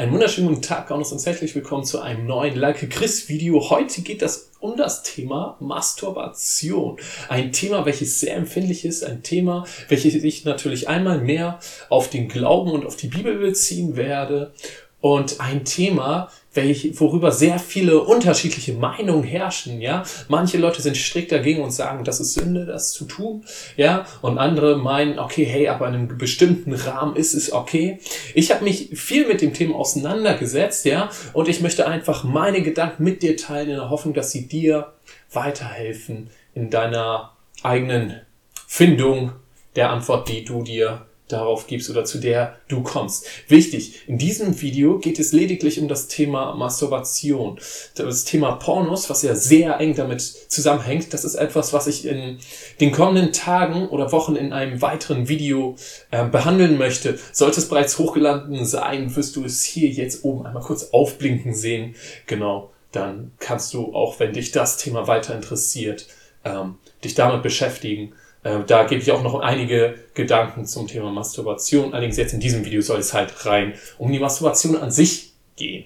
Einen wunderschönen guten Tag und herzlich willkommen zu einem neuen Like Chris Video. Heute geht es um das Thema Masturbation. Ein Thema, welches sehr empfindlich ist, ein Thema, welches ich natürlich einmal mehr auf den Glauben und auf die Bibel beziehen werde und ein Thema, welch, worüber sehr viele unterschiedliche Meinungen herrschen, ja. Manche Leute sind strikt dagegen und sagen, das ist Sünde, das zu tun, ja. Und andere meinen, okay, hey, aber in einem bestimmten Rahmen ist es okay. Ich habe mich viel mit dem Thema auseinandergesetzt, ja. Und ich möchte einfach meine Gedanken mit dir teilen in der Hoffnung, dass sie dir weiterhelfen in deiner eigenen Findung der Antwort, die du dir darauf gibst oder zu der du kommst. Wichtig, in diesem Video geht es lediglich um das Thema Masturbation. Das Thema Pornos, was ja sehr eng damit zusammenhängt, das ist etwas, was ich in den kommenden Tagen oder Wochen in einem weiteren Video äh, behandeln möchte. Sollte es bereits hochgeladen sein, wirst du es hier jetzt oben einmal kurz aufblinken sehen. Genau, dann kannst du, auch wenn dich das Thema weiter interessiert, ähm, dich damit beschäftigen äh, da gebe ich auch noch einige Gedanken zum Thema Masturbation. Allerdings jetzt in diesem Video soll es halt rein um die Masturbation an sich gehen.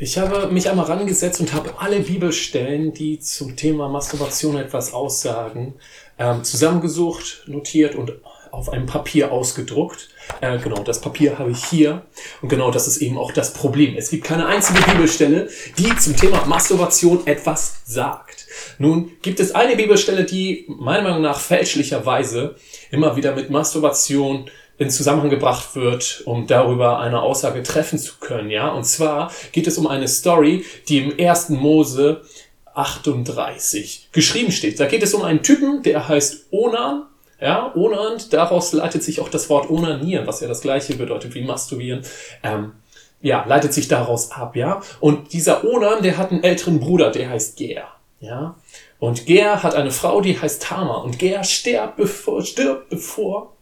Ich habe mich einmal rangesetzt und habe alle Bibelstellen, die zum Thema Masturbation etwas aussagen, ähm, zusammengesucht, notiert und auf einem Papier ausgedruckt. Äh, genau, das Papier habe ich hier. Und genau das ist eben auch das Problem. Es gibt keine einzige Bibelstelle, die zum Thema Masturbation etwas sagt. Nun gibt es eine Bibelstelle, die meiner Meinung nach fälschlicherweise immer wieder mit Masturbation in Zusammenhang gebracht wird, um darüber eine Aussage treffen zu können, ja. Und zwar geht es um eine Story, die im ersten Mose 38 geschrieben steht. Da geht es um einen Typen, der heißt Onan ja, onant, daraus leitet sich auch das Wort onanieren, was ja das gleiche bedeutet wie masturbieren. Ähm, ja, leitet sich daraus ab, ja. Und dieser Onan, der hat einen älteren Bruder, der heißt Ger, ja. Und Ger hat eine Frau, die heißt Tamar. Und Ger stirbt bevor, stirbt bevor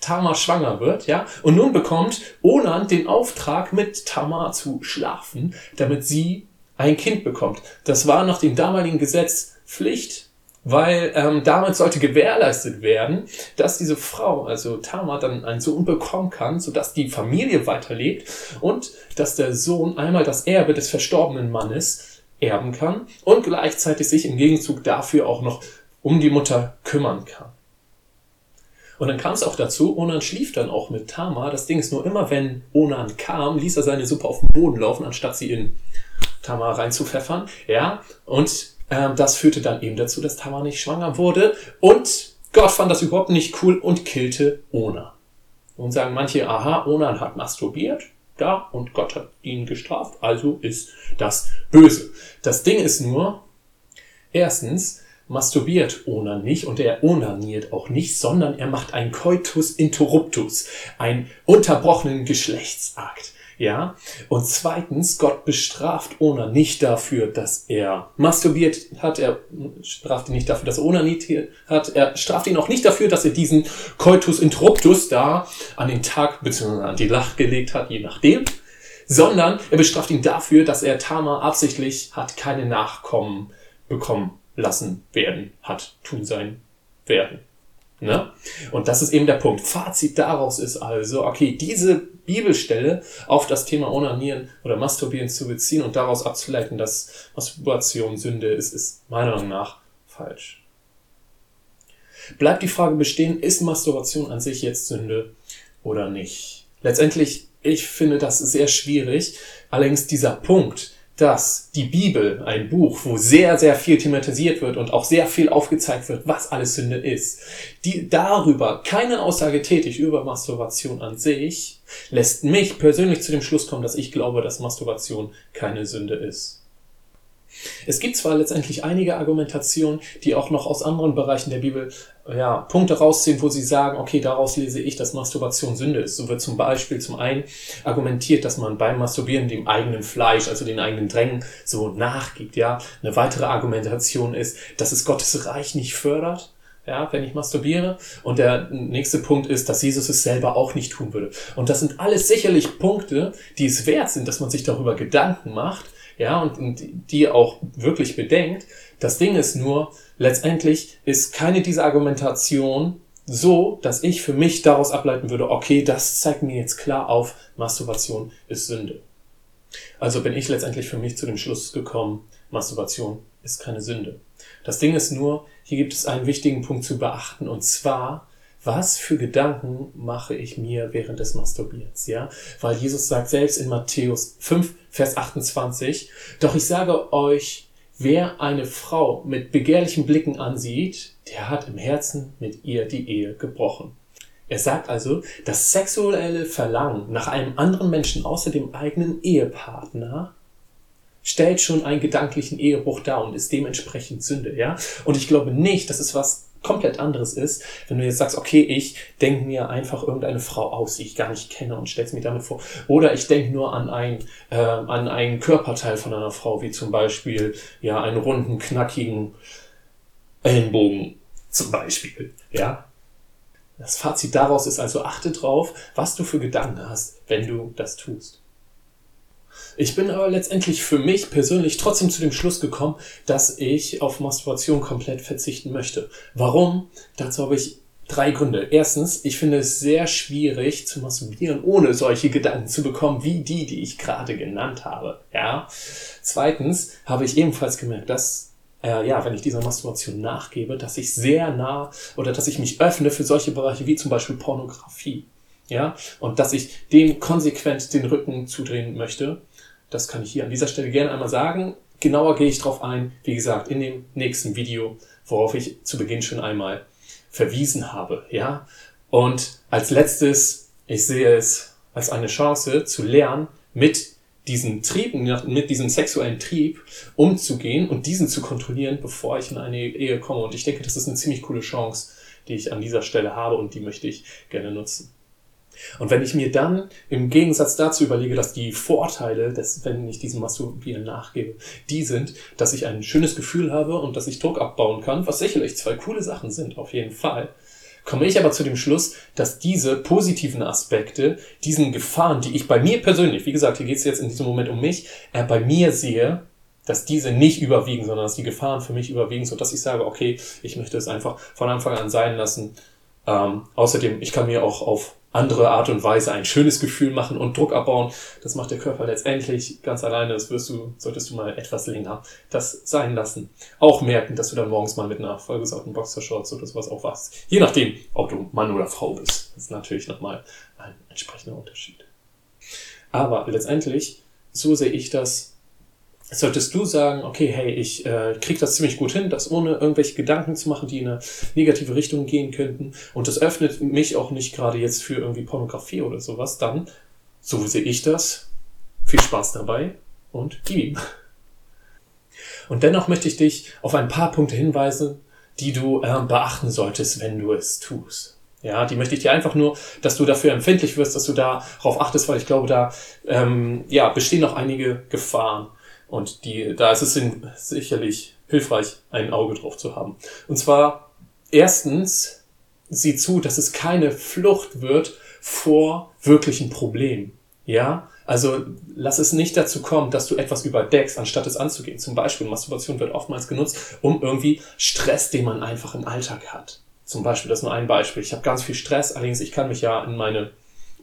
Tamar schwanger wird, ja. Und nun bekommt Onan den Auftrag, mit Tamar zu schlafen, damit sie ein Kind bekommt. Das war nach dem damaligen Gesetz Pflicht weil ähm, damit sollte gewährleistet werden, dass diese Frau, also Tamar, dann einen Sohn bekommen kann, sodass die Familie weiterlebt und dass der Sohn einmal das Erbe des verstorbenen Mannes erben kann und gleichzeitig sich im Gegenzug dafür auch noch um die Mutter kümmern kann. Und dann kam es auch dazu, Onan schlief dann auch mit Tamar. Das Ding ist nur immer, wenn Onan kam, ließ er seine Suppe auf den Boden laufen, anstatt sie in Tamar reinzupfeffern. Ja, und ähm, das führte dann eben dazu, dass Tamar nicht schwanger wurde und Gott fand das überhaupt nicht cool und killte Onan. Und sagen manche, aha, Onan hat masturbiert, da, und Gott hat ihn gestraft, also ist das böse. Das Ding ist nur, erstens, masturbiert Onan nicht und er onaniert auch nicht, sondern er macht einen Coitus interruptus, einen unterbrochenen Geschlechtsakt. Ja. Und zweitens, Gott bestraft Ona nicht dafür, dass er masturbiert hat. Er straft ihn nicht dafür, dass er onaniert hat. Er straft ihn auch nicht dafür, dass er diesen Coitus interruptus da an den Tag bzw. an die Lach gelegt hat, je nachdem. Sondern er bestraft ihn dafür, dass er Tama absichtlich hat keine Nachkommen bekommen lassen werden, hat tun sein werden. Ne? Und das ist eben der Punkt. Fazit daraus ist also, okay, diese Bibelstelle auf das Thema Onanieren oder Masturbieren zu beziehen und daraus abzuleiten, dass Masturbation Sünde ist, ist meiner Meinung nach falsch. Bleibt die Frage bestehen, ist Masturbation an sich jetzt Sünde oder nicht? Letztendlich, ich finde das sehr schwierig. Allerdings dieser Punkt, dass die Bibel, ein Buch, wo sehr, sehr viel thematisiert wird und auch sehr viel aufgezeigt wird, was alles Sünde ist, die darüber keine Aussage tätig über Masturbation an sich, lässt mich persönlich zu dem Schluss kommen, dass ich glaube, dass Masturbation keine Sünde ist. Es gibt zwar letztendlich einige Argumentationen, die auch noch aus anderen Bereichen der Bibel ja, Punkte rausziehen, wo sie sagen, okay, daraus lese ich, dass Masturbation Sünde ist. So wird zum Beispiel zum einen argumentiert, dass man beim Masturbieren dem eigenen Fleisch, also den eigenen Drängen, so nachgibt. Ja, eine weitere Argumentation ist, dass es Gottes Reich nicht fördert. Ja, wenn ich masturbiere. Und der nächste Punkt ist, dass Jesus es selber auch nicht tun würde. Und das sind alles sicherlich Punkte, die es wert sind, dass man sich darüber Gedanken macht ja, und, und die auch wirklich bedenkt. Das Ding ist nur, letztendlich ist keine dieser Argumentation so, dass ich für mich daraus ableiten würde, okay, das zeigt mir jetzt klar auf, Masturbation ist Sünde. Also bin ich letztendlich für mich zu dem Schluss gekommen, Masturbation ist keine Sünde. Das Ding ist nur, hier gibt es einen wichtigen Punkt zu beachten und zwar, was für Gedanken mache ich mir während des Masturbierens, ja? Weil Jesus sagt selbst in Matthäus 5, Vers 28, doch ich sage euch, wer eine Frau mit begehrlichen Blicken ansieht, der hat im Herzen mit ihr die Ehe gebrochen. Er sagt also, das sexuelle Verlangen nach einem anderen Menschen außer dem eigenen Ehepartner stellt schon einen gedanklichen Ehebruch dar und ist dementsprechend Sünde, ja? Und ich glaube nicht, dass es was komplett anderes ist, wenn du jetzt sagst, okay, ich denke mir einfach irgendeine Frau aus, die ich gar nicht kenne und stell's mir damit vor. Oder ich denke nur an ein, äh, an einen Körperteil von einer Frau, wie zum Beispiel, ja, einen runden, knackigen Ellenbogen zum Beispiel, ja? Das Fazit daraus ist also, achte drauf, was du für Gedanken hast, wenn du das tust. Ich bin aber letztendlich für mich persönlich trotzdem zu dem Schluss gekommen, dass ich auf Masturbation komplett verzichten möchte. Warum? Dazu habe ich drei Gründe. Erstens, ich finde es sehr schwierig zu masturbieren, ohne solche Gedanken zu bekommen, wie die, die ich gerade genannt habe. Ja. Zweitens habe ich ebenfalls gemerkt, dass äh, ja, wenn ich dieser Masturbation nachgebe, dass ich sehr nah oder dass ich mich öffne für solche Bereiche wie zum Beispiel Pornografie. Ja, und dass ich dem konsequent den Rücken zudrehen möchte. Das kann ich hier an dieser Stelle gerne einmal sagen. Genauer gehe ich darauf ein, wie gesagt, in dem nächsten Video, worauf ich zu Beginn schon einmal verwiesen habe. Ja, und als letztes, ich sehe es als eine Chance zu lernen, mit diesen Trieb, mit diesem sexuellen Trieb umzugehen und diesen zu kontrollieren, bevor ich in eine Ehe komme. Und ich denke, das ist eine ziemlich coole Chance, die ich an dieser Stelle habe und die möchte ich gerne nutzen. Und wenn ich mir dann im Gegensatz dazu überlege, dass die Vorteile, des, wenn ich diesem Masturbieren nachgebe, die sind, dass ich ein schönes Gefühl habe und dass ich Druck abbauen kann, was sicherlich zwei coole Sachen sind, auf jeden Fall, komme ich aber zu dem Schluss, dass diese positiven Aspekte, diesen Gefahren, die ich bei mir persönlich, wie gesagt, hier geht es jetzt in diesem Moment um mich, äh, bei mir sehe, dass diese nicht überwiegen, sondern dass die Gefahren für mich überwiegen, so dass ich sage, okay, ich möchte es einfach von Anfang an sein lassen. Ähm, außerdem, ich kann mir auch auf andere Art und Weise ein schönes Gefühl machen und Druck abbauen. Das macht der Körper letztendlich ganz alleine. Das wirst du, solltest du mal etwas länger das sein lassen. Auch merken, dass du dann morgens mal mit einer vollgesaugten Boxershorts oder sowas aufwachst. Je nachdem, ob du Mann oder Frau bist. Das ist natürlich nochmal ein entsprechender Unterschied. Aber letztendlich, so sehe ich das, solltest du sagen, okay, hey, ich äh, krieg das ziemlich gut hin, das ohne irgendwelche Gedanken zu machen, die in eine negative Richtung gehen könnten und das öffnet mich auch nicht gerade jetzt für irgendwie Pornografie oder sowas, dann, so sehe ich das, viel Spaß dabei und gib. Und dennoch möchte ich dich auf ein paar Punkte hinweisen, die du äh, beachten solltest, wenn du es tust. Ja, die möchte ich dir einfach nur, dass du dafür empfindlich wirst, dass du darauf achtest, weil ich glaube, da ähm, ja, bestehen noch einige Gefahren. Und die, da ist es sicherlich hilfreich, ein Auge drauf zu haben. Und zwar, erstens, sieh zu, dass es keine Flucht wird vor wirklichen Problemen. Ja, also lass es nicht dazu kommen, dass du etwas überdeckst, anstatt es anzugehen. Zum Beispiel Masturbation wird oftmals genutzt, um irgendwie Stress, den man einfach im Alltag hat. Zum Beispiel, das ist nur ein Beispiel. Ich habe ganz viel Stress, allerdings ich kann mich ja in meine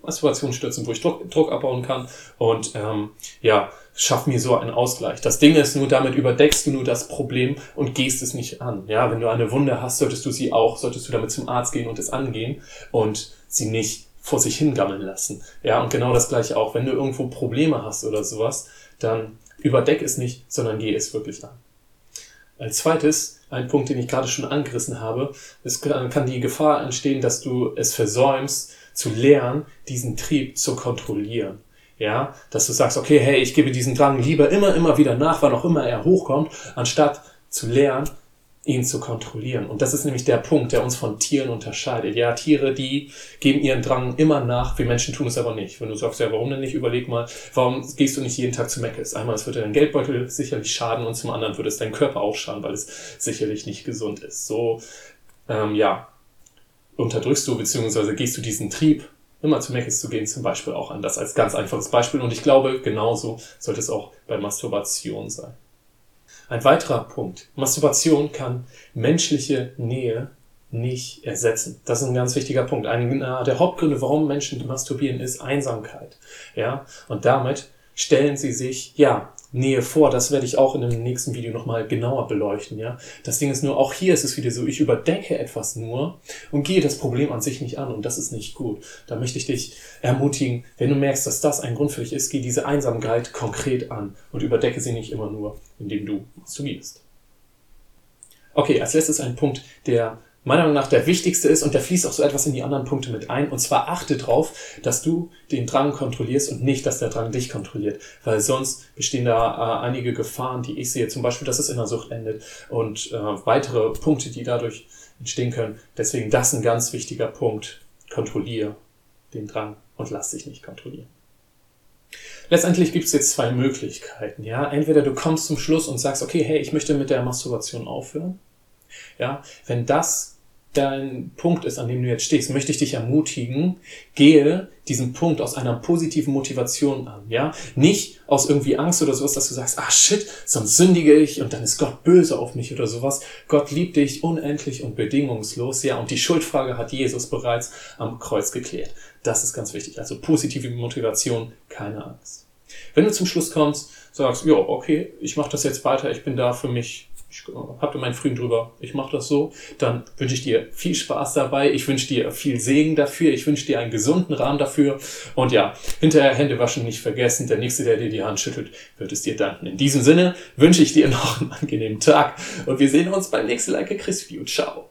Masturbation stürzen, wo ich Druck, Druck abbauen kann und ähm, ja, schaff mir so einen Ausgleich. Das Ding ist nur, damit überdeckst du nur das Problem und gehst es nicht an. Ja, wenn du eine Wunde hast, solltest du sie auch, solltest du damit zum Arzt gehen und es angehen und sie nicht vor sich hingammeln lassen. Ja, und genau das gleiche auch. Wenn du irgendwo Probleme hast oder sowas, dann überdeck es nicht, sondern geh es wirklich an. Als zweites, ein Punkt, den ich gerade schon angerissen habe, es kann die Gefahr entstehen, dass du es versäumst, zu lernen, diesen Trieb zu kontrollieren. Ja, dass du sagst, okay, hey, ich gebe diesen Drang lieber immer, immer wieder nach, wann auch immer er hochkommt, anstatt zu lernen, ihn zu kontrollieren. Und das ist nämlich der Punkt, der uns von Tieren unterscheidet. Ja, Tiere, die geben ihren Drang immer nach, wir Menschen tun es aber nicht. Wenn du sagst, ja, warum denn nicht, überleg mal, warum gehst du nicht jeden Tag zu Meckes? Einmal, es würde dein Geldbeutel sicherlich schaden und zum anderen würde es dein Körper auch schaden, weil es sicherlich nicht gesund ist. So, ähm, ja, unterdrückst du beziehungsweise gehst du diesen Trieb, immer zu Meckes zu gehen, zum Beispiel auch an. Das als ganz einfaches Beispiel. Und ich glaube, genauso sollte es auch bei Masturbation sein. Ein weiterer Punkt. Masturbation kann menschliche Nähe nicht ersetzen. Das ist ein ganz wichtiger Punkt. Einer der Hauptgründe, warum Menschen masturbieren, ist Einsamkeit. Ja, und damit stellen sie sich, ja, Nähe vor. Das werde ich auch in dem nächsten Video nochmal genauer beleuchten, ja. Das Ding ist nur, auch hier ist es wieder so, ich überdecke etwas nur und gehe das Problem an sich nicht an und das ist nicht gut. Da möchte ich dich ermutigen, wenn du merkst, dass das ein Grund für dich ist, geh diese Einsamkeit konkret an und überdecke sie nicht immer nur, indem du masturbierst. Okay, als letztes ein Punkt, der meiner Meinung nach der wichtigste ist und der fließt auch so etwas in die anderen Punkte mit ein. Und zwar achte darauf, dass du den Drang kontrollierst und nicht, dass der Drang dich kontrolliert. Weil sonst bestehen da äh, einige Gefahren, die ich sehe. Zum Beispiel, dass es in der Sucht endet und äh, weitere Punkte, die dadurch entstehen können. Deswegen das ein ganz wichtiger Punkt. Kontrolliere den Drang und lass dich nicht kontrollieren. Letztendlich gibt es jetzt zwei Möglichkeiten. Ja, entweder du kommst zum Schluss und sagst, okay, hey, ich möchte mit der Masturbation aufhören. Ja, wenn das dein Punkt ist, an dem du jetzt stehst, möchte ich dich ermutigen, gehe diesen Punkt aus einer positiven Motivation an, ja? Nicht aus irgendwie Angst oder sowas, dass du sagst, ah shit, sonst sündige ich und dann ist Gott böse auf mich oder sowas. Gott liebt dich unendlich und bedingungslos, ja? Und die Schuldfrage hat Jesus bereits am Kreuz geklärt. Das ist ganz wichtig. Also positive Motivation, keine Angst. Wenn du zum Schluss kommst, sagst, ja, okay, ich mache das jetzt weiter, ich bin da für mich ich habe meinen Frieden drüber, ich mache das so, dann wünsche ich dir viel Spaß dabei, ich wünsche dir viel Segen dafür, ich wünsche dir einen gesunden Rahmen dafür. Und ja, hinterher Hände waschen nicht vergessen, der Nächste, der dir die Hand schüttelt, wird es dir danken. In diesem Sinne wünsche ich dir noch einen angenehmen Tag. Und wir sehen uns beim nächsten Like Chris View. Ciao.